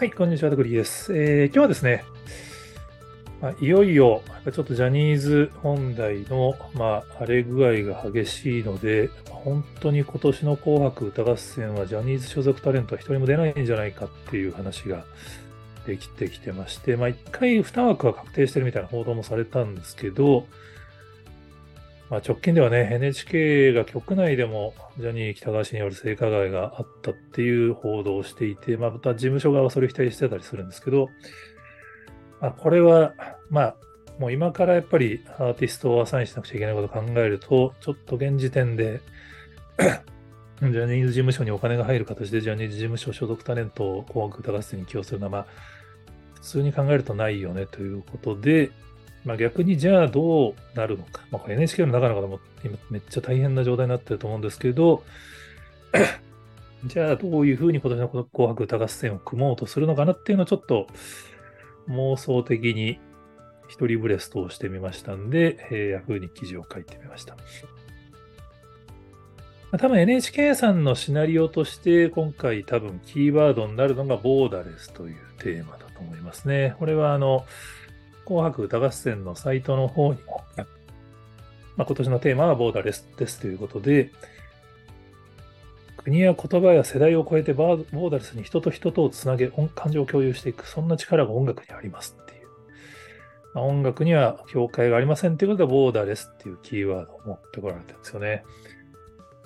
はい、こんにちは、たくりです。えー、今日はですね、まあ、いよいよ、ちょっとジャニーズ本題の、まあ、荒れ具合が激しいので、本当に今年の紅白歌合戦はジャニーズ所属タレントは一人も出ないんじゃないかっていう話ができてきてまして、まあ、一回二枠は確定してるみたいな報道もされたんですけど、まあ、直近ではね、NHK が局内でもジャニー喜多川氏による性加害があったっていう報道をしていて、まあ、また事務所側はそれを否定してたりするんですけど、まあ、これは、まあ、もう今からやっぱりアーティストをアサインしなくちゃいけないことを考えると、ちょっと現時点で ジャニーズ事務所にお金が入る形でジャニーズ事務所所属タレントを紅白歌合戦に起用するのは、まあ、普通に考えるとないよねということで、まあ、逆にじゃあどうなるのか。まあ、NHK の中の方も今めっちゃ大変な状態になってると思うんですけど、じゃあどういうふうに今年の紅白歌合戦を組もうとするのかなっていうのをちょっと妄想的に一人ブレストをしてみましたんで、えー、Yahoo に記事を書いてみました。多分 NHK さんのシナリオとして今回多分キーワードになるのがボーダレスというテーマだと思いますね。これはあの、紅白歌合戦のサイトの方にも、まあ、今年のテーマはボーダレスですということで、国や言葉や世代を超えてボーダレスに人と人とをつなげ、感情を共有していく、そんな力が音楽にありますっていう。まあ、音楽には境界がありませんということで、ボーダレスっていうキーワードを持ってこられてるんですよね。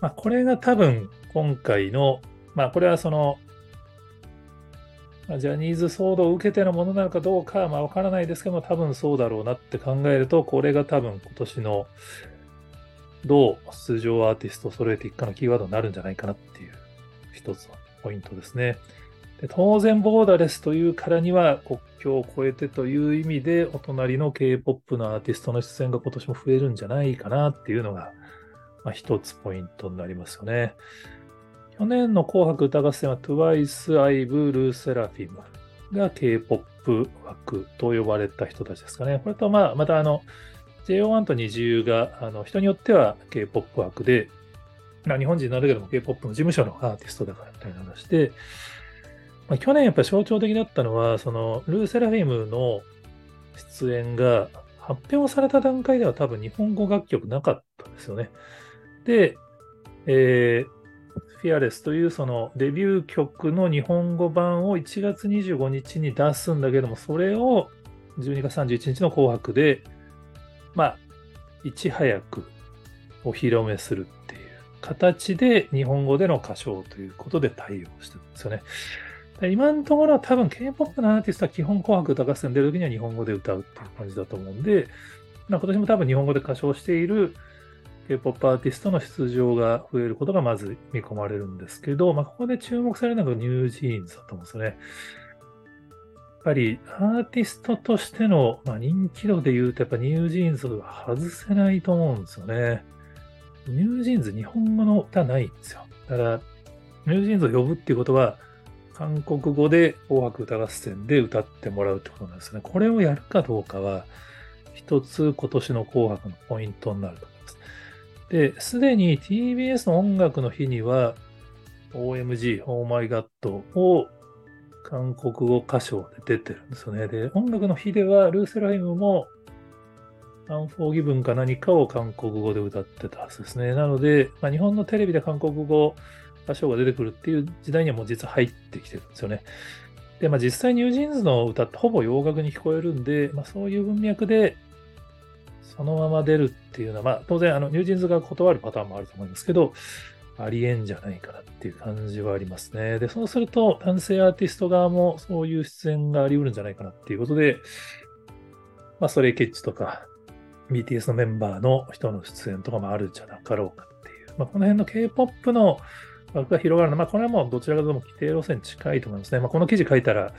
まあ、これが多分今回の、まあ、これはそのジャニーズ騒動を受けてのものなのかどうかはまあ分からないですけども、多分そうだろうなって考えると、これが多分今年のどう出場アーティストを揃えていくかのキーワードになるんじゃないかなっていう一つのポイントですね。で当然、ボーダレスというからには国境を越えてという意味で、お隣の K-POP のアーティストの出演が今年も増えるんじゃないかなっていうのが、まあ、一つポイントになりますよね。去年の紅白歌合戦は TWICE、IVE、ルーセラフィムが K-POP 枠と呼ばれた人たちですかね。これと、まあ、またあの、JO1 と NiziU があの人によっては K-POP 枠で、まあ、日本人なんだけども K-POP の事務所のアーティストだからみたいな話で、まあ、去年やっぱり象徴的だったのは、そのルーセラフィムの出演が発表された段階では多分日本語楽曲なかったんですよね。で、えー、フィアレスというそのデビュー曲の日本語版を1月25日に出すんだけども、それを12月31日の紅白で、まあ、いち早くお披露目するっていう形で日本語での歌唱ということで対応してるんですよね。今のところは多分 K-POP のアーティストは基本紅白歌合戦出るときには日本語で歌うっていう感じだと思うんで、まあ、今年も多分日本語で歌唱している K-POP アーティストの出場が増えることがまず見込まれるんですけど、まあ、ここで注目されるのがニュージーンズだと思うんですよね。やっぱりアーティストとしての、まあ、人気度で言うと、やっぱ NewJeans は外せないと思うんですよね。 NewJeans、日本語の歌ないんですよ。だから、 NewJeans を呼ぶっていうことは、韓国語で紅白歌合戦で歌ってもらうってことなんですね。これをやるかどうかは、一つ今年の紅白のポイントになるとで、すでに TBS の音楽の日には、OMG、Oh My God を韓国語歌唱で出てるんですよね。で、音楽の日では、 LE SSERAFIM も、 UNFORGIVEN か何かを韓国語で歌ってたはずですね。なので、まあ、日本のテレビで韓国語歌唱が出てくるっていう時代にはもう実は入ってきてるんですよね。で、まあ、実際 NewJeans の歌ってほぼ洋楽に聞こえるんで、まあ、そういう文脈でそのまま出るっていうのは、まあ、当然、あの、 NewJeans が断るパターンもあると思いますけど、ありえんじゃないかなっていう感じはありますね。で、そうすると、男性アーティスト側もそういう出演があり得るんじゃないかなっていうことで、まあ、ストレイケッチとか、BTS のメンバーの人の出演とかもあるんじゃなかろうかっていう。まあ、この辺の K-POP の枠が広がるのは、まあ、これはもうどちらかというと規定路線近いと思いますね。まあ、この記事書いたら、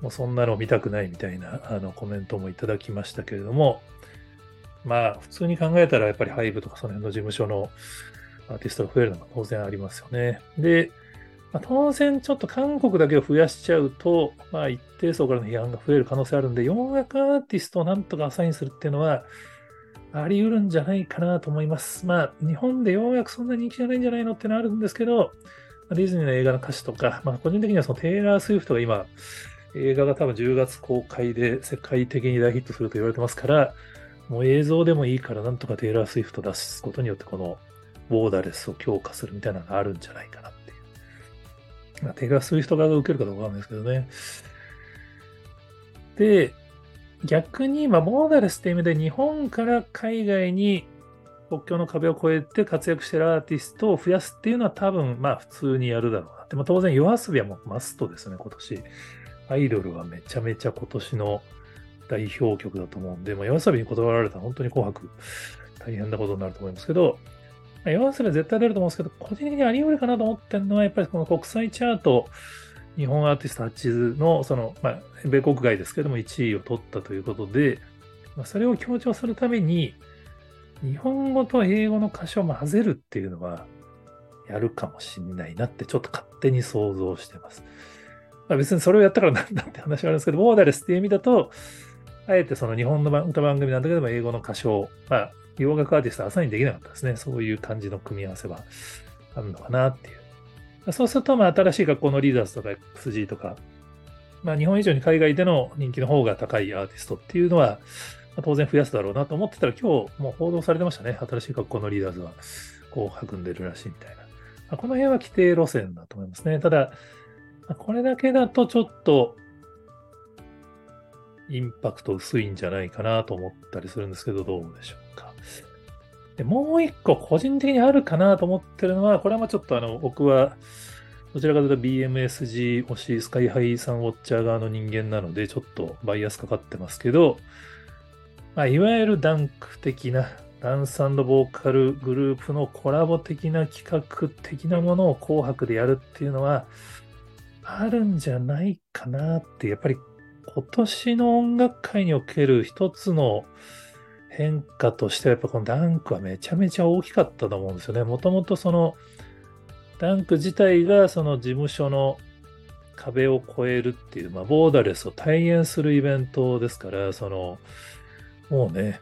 もうそんなの見たくないみたいなあのコメントもいただきましたけれども、まあ、普通に考えたら、やっぱりハイブとかその辺の事務所のアーティストが増えるのが当然ありますよね。で、まあ、当然ちょっと韓国だけを増やしちゃうと、まあ一定層からの批判が増える可能性あるんで、洋楽アーティストをなんとかアサインするっていうのは、あり得るんじゃないかなと思います。まあ、日本で洋楽そんな人気じゃないんじゃないのってのはあるんですけど、ディズニーの映画の歌詞とか、まあ、個人的にはそのテイラー・スウィフトが今、映画が多分10月公開で世界的に大ヒットすると言われてますから、もう映像でもいいからなんとかテイラー・スウィフト出すことによってこのボーダレスを強化するみたいなのがあるんじゃないかなっていう。まあ、テイラー・スウィフト側が受けるかどうかわかんないですけどね。で、逆に、まあ、ボーダレスっていう意味で日本から海外に国境の壁を越えて活躍してるアーティストを増やすっていうのは多分まあ普通にやるだろうな。でも当然 yoasobi はもうマストですね、今年。アイドルはめちゃめちゃ今年の代表曲だと思うんで、まあ、夜遊びに断られたら本当に紅白大変なことになると思いますけど、まあ、夜遊びは絶対出ると思うんですけど、個人的にあり得るかなと思ってるのは、やっぱりこの国際チャート、日本アーティスト8の、その、まあ、米国外ですけども1位を取ったということで、まあ、それを強調するために、日本語と英語の歌詞を混ぜるっていうのは、やるかもしんないなって、ちょっと勝手に想像してます。ま、別にそれをやったからなんだって話はあるんですけど、ボーダレスっていう意味だと、あえてその日本の歌番組なんだけども、英語の歌唱、まあ、洋楽アーティストは朝にできなかったですね。そういう感じの組み合わせはあるのかなっていう。そうすると、まあ、新しい学校のリーダーズとか XG とか、まあ、日本以上に海外での人気の方が高いアーティストっていうのは、ま、当然増やすだろうなと思ってたら、今日もう報道されてましたね。新しい学校のリーダーズはこう育んでるらしいみたいな。まあ、この辺は規定路線だと思いますね。ただ、これだけだとちょっとインパクト薄いんじゃないかなと思ったりするんですけど、どうでしょうか。でもう一個個人的にあるかなと思ってるのは、これはまあちょっとあの、僕はどちらかというと BMSG 推しスカイハイさんウォッチャー側の人間なので、ちょっとバイアスかかってますけど、まあ、いわゆるダンク的な、ダンスボーカルグループのコラボ的な企画的なものを紅白でやるっていうのは、あるんじゃないかなって、やっぱり今年の音楽界における一つの変化としては、やっぱこのダンクはめちゃめちゃ大きかったと思うんですよね。もともとその、ダンク自体がその事務所の壁を越えるっていう、まあ、ボーダレスを体現するイベントですから、その、もうね、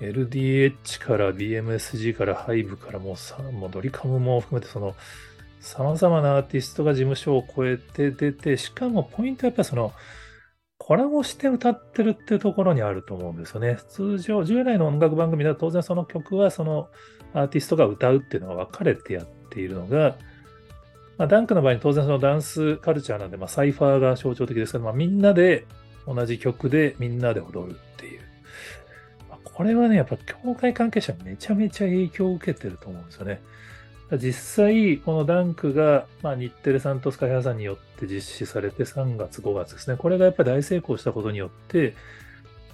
LDH から BMSG から HIVE からもうさ、もうドリカムも含めてその様々なアーティストが事務所を超えて出て、しかもポイントはやっぱりその、コラボして歌ってるっていうところにあると思うんですよね。通常、従来の音楽番組では当然その曲はそのアーティストが歌うっていうのが分かれてやっているのが、まあ、ダンクの場合に当然そのダンスカルチャーなんで、まあ、サイファーが象徴的ですけど、まあ、みんなで同じ曲でみんなで踊るっていう。これはね、やっぱ協会関係者めちゃめちゃ影響を受けてると思うんですよね。実際、このダンクが、まあ、日テレさんとスカイハーさんによって実施されて3月、5月ですね。これがやっぱり大成功したことによって、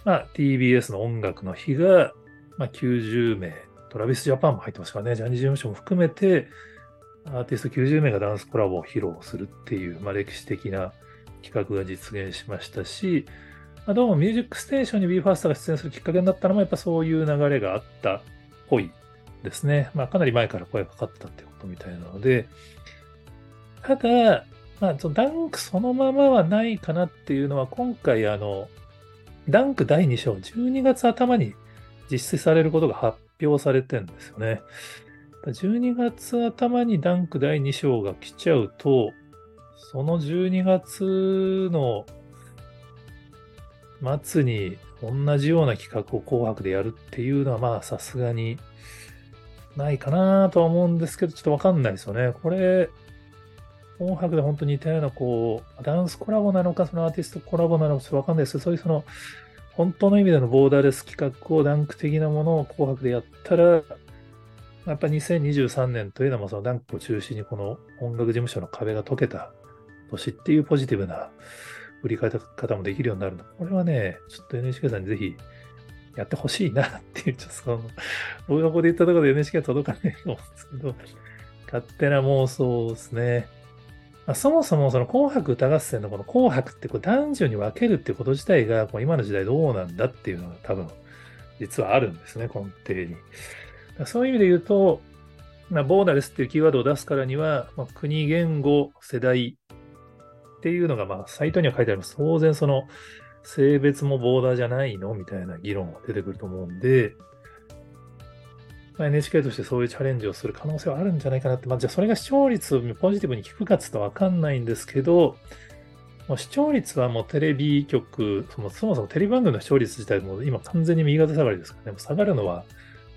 まあ、TBS の音楽の日が、まあ、90名、トラビスジャパンも入ってますからね、ジャニーズ事務所も含めて、アーティスト90名がダンスコラボを披露するっていう、まあ、歴史的な企画が実現しましたし、まあ、どうもミュージックステーションに BE:FIRST が出演するきっかけになったのも、やっぱそういう流れがあったっぽいですね。まあ、かなり前から声がかかったってことみたいなので、ただ、まあ、ダンクそのままはないかなっていうのは、今回、あの、ダンク第2章、12月頭に実施されることが発表されてんですよね。12月頭にダンク第2章が来ちゃうと、その12月の末に同じような企画を紅白でやるっていうのは、まあさすがにないかなとは思うんですけど、ちょっとわかんないですよね。これ、紅白で本当に似たような、こう、ダンスコラボなのか、そのアーティストコラボなのか、ちょっとわかんないですけど、そういうその、本当の意味でのボーダーレス企画をダンク的なものを紅白でやったら、やっぱ2023年というのもそのダンクを中心にこの音楽事務所の壁が解けた年っていうポジティブな売り方もできるようになるの。これはね、ちょっと NHK さんにぜひやってほしいなっていう、ちょっとその、僕がここで言ったところで NHK は届かないと思うんですけど、勝手な妄想ですね。まあ、そもそもその紅白歌合戦のこの紅白ってこう男女に分けるってこと自体がこう今の時代どうなんだっていうのが多分実はあるんですね、根底に。そういう意味で言うと、まあ、ボーダレスっていうキーワードを出すからには、まあ、国、言語、世代っていうのが、まあ、サイトには書いてあります。当然その、性別もボーダーじゃないの？みたいな議論が出てくると思うんで、まあ、NHK としてそういうチャレンジをする可能性はあるんじゃないかなって、まあ、じゃあそれが視聴率をポジティブに効くかつとわかんないんですけど、もう視聴率はもうテレビ局、そもそもテレビ番組の視聴率自体も今完全に右肩下がりですからね、もう下がるのは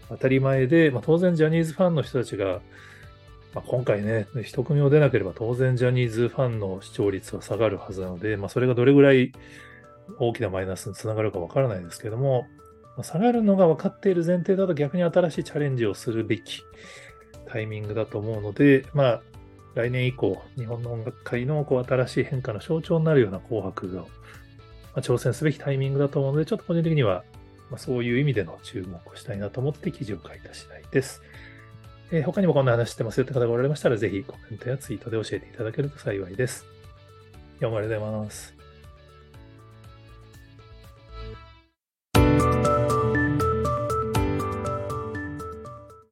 当たり前で、まあ、当然ジャニーズファンの人たちが、まあ、今回ね、一組も出なければ当然ジャニーズファンの視聴率は下がるはずなので、まあ、それがどれぐらい大きなマイナスにつながるかわからないですけども、下がるのが分かっている前提だと逆に新しいチャレンジをするべきタイミングだと思うので、まあ、来年以降、日本の音楽界のこう新しい変化の象徴になるような紅白が、まあ、挑戦すべきタイミングだと思うので、ちょっと個人的には、まあ、そういう意味での注目をしたいなと思って記事を書いた次第です。えー、他にもこんな話してますよって方がおられましたら、ぜひコメントやツイートで教えていただけると幸いです。どうもありがとうございます。